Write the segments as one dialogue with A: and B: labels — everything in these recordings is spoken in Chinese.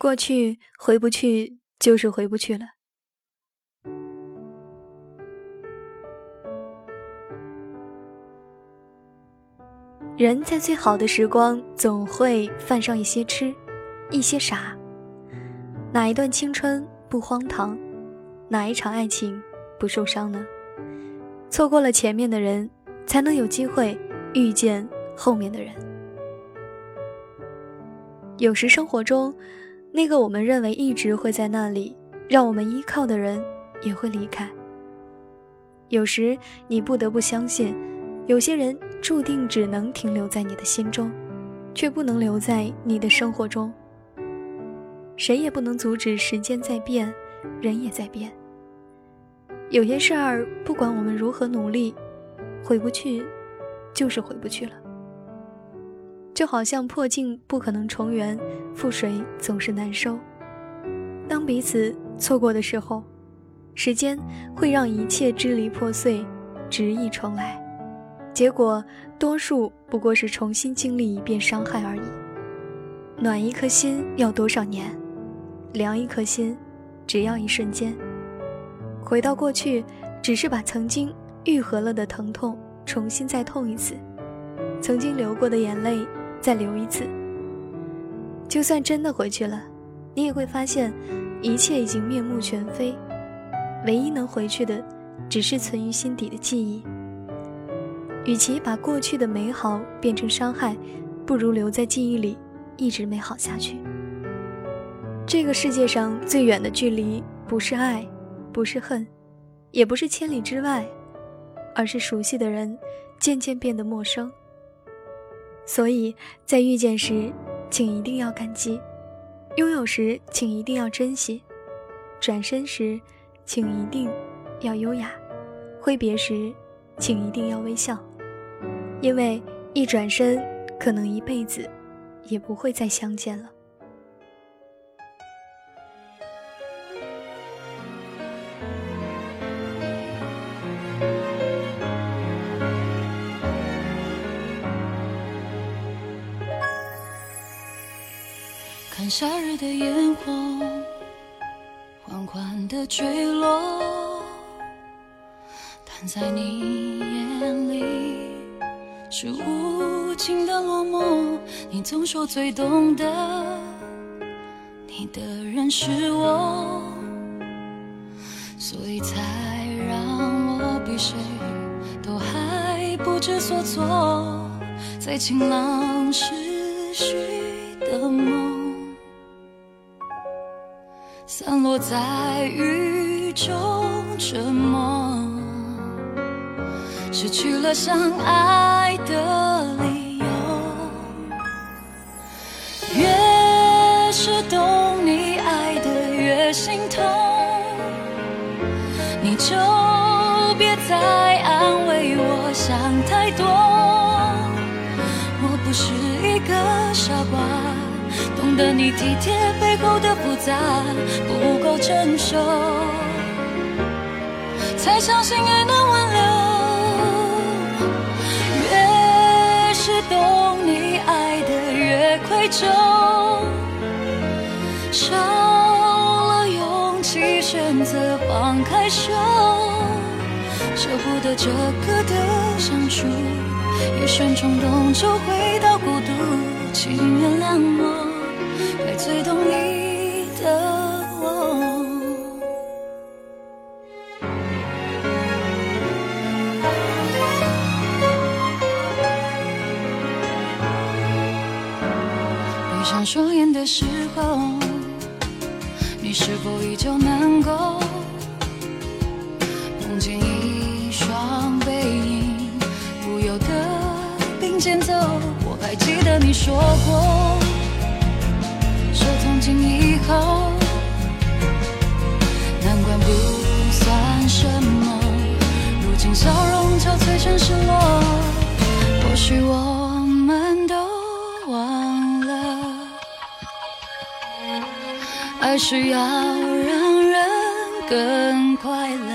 A: 过去回不去，就是回不去了。人在最好的时光，总会犯上一些痴，一些傻。哪一段青春不荒唐？哪一场爱情不受伤呢？错过了前面的人，才能有机会遇见后面的人。有时生活中，那个我们认为一直会在那里让我们依靠的人，也会离开。有时你不得不相信，有些人注定只能停留在你的心中，却不能留在你的生活中。谁也不能阻止时间在变，人也在变。有些事儿，不管我们如何努力，回不去，就是回不去了。就好像破镜不可能重圆，覆水总是难收。当彼此错过的时候，时间会让一切支离破碎，执意重来。结果，多数不过是重新经历一遍伤害而已。暖一颗心要多少年？凉一颗心，只要一瞬间。回到过去，只是把曾经愈合了的疼痛重新再痛一次，曾经流过的眼泪。再留一次，就算真的回去了，你也会发现，一切已经面目全非，唯一能回去的，只是存于心底的记忆。与其把过去的美好变成伤害，不如留在记忆里，一直美好下去。这个世界上最远的距离，不是爱，不是恨，也不是千里之外，而是熟悉的人渐渐变得陌生。所以在遇见时，请一定要感激；拥有时，请一定要珍惜；转身时，请一定要优雅；挥别时，请一定要微笑。因为一转身，可能一辈子也不会再相见了。
B: 看夏日的烟火缓缓的坠落，但在你眼里是无情的落寞。你总说最懂得你的人是我，所以才让我比谁都还不知所措，在晴朗时许的梦。散落在雨中，沉默，失去了相爱的理由。越是懂你爱的，越心痛。你就别再安慰我，想太多。我不是一个傻瓜。懂得你体贴背后的复杂，不够成熟，才相信爱能挽留。越是懂你爱的越愧疚，少了勇气选择放开手，舍不得这个的相处，一瞬冲动就回到孤独，请原谅我。最懂你的我，闭上双眼的时候，你是否依旧能够梦见一双背影，不由得并肩走？还记得你说过。说从今以后，难关不算什么。如今笑容憔悴成失落，或许我们都忘了，爱是要让人更快乐。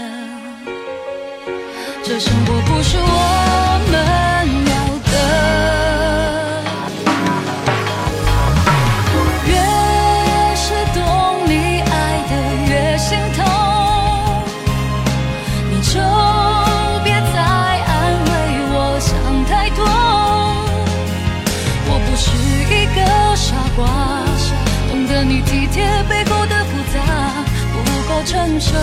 B: 这生活不是我挂懂得你体贴背后的复杂不够成熟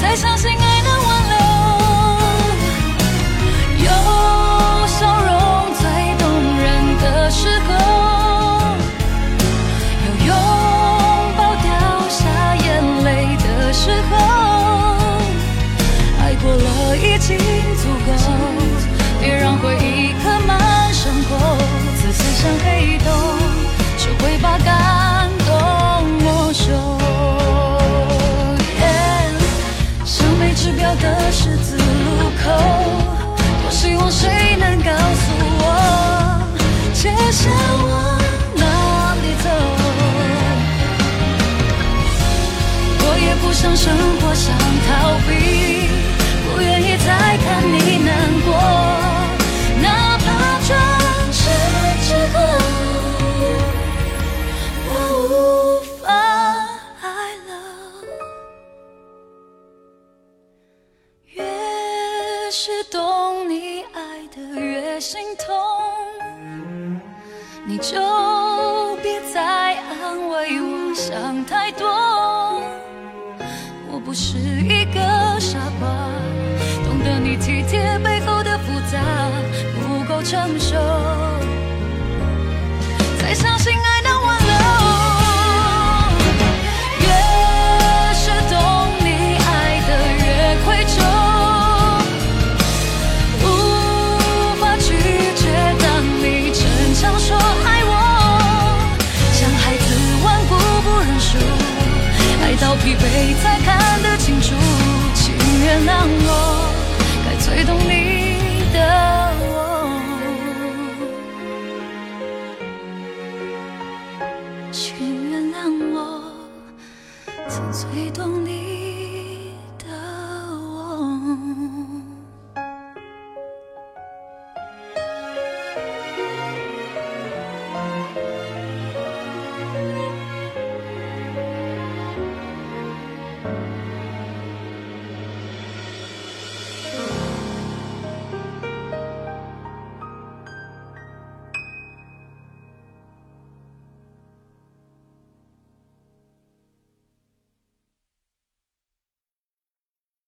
B: 才相信爱能完越是懂你爱的越心痛。你就别再安慰我想太多。我不是一个傻瓜懂得你体贴背后的复杂不够成熟。疲惫才看得清楚请原谅我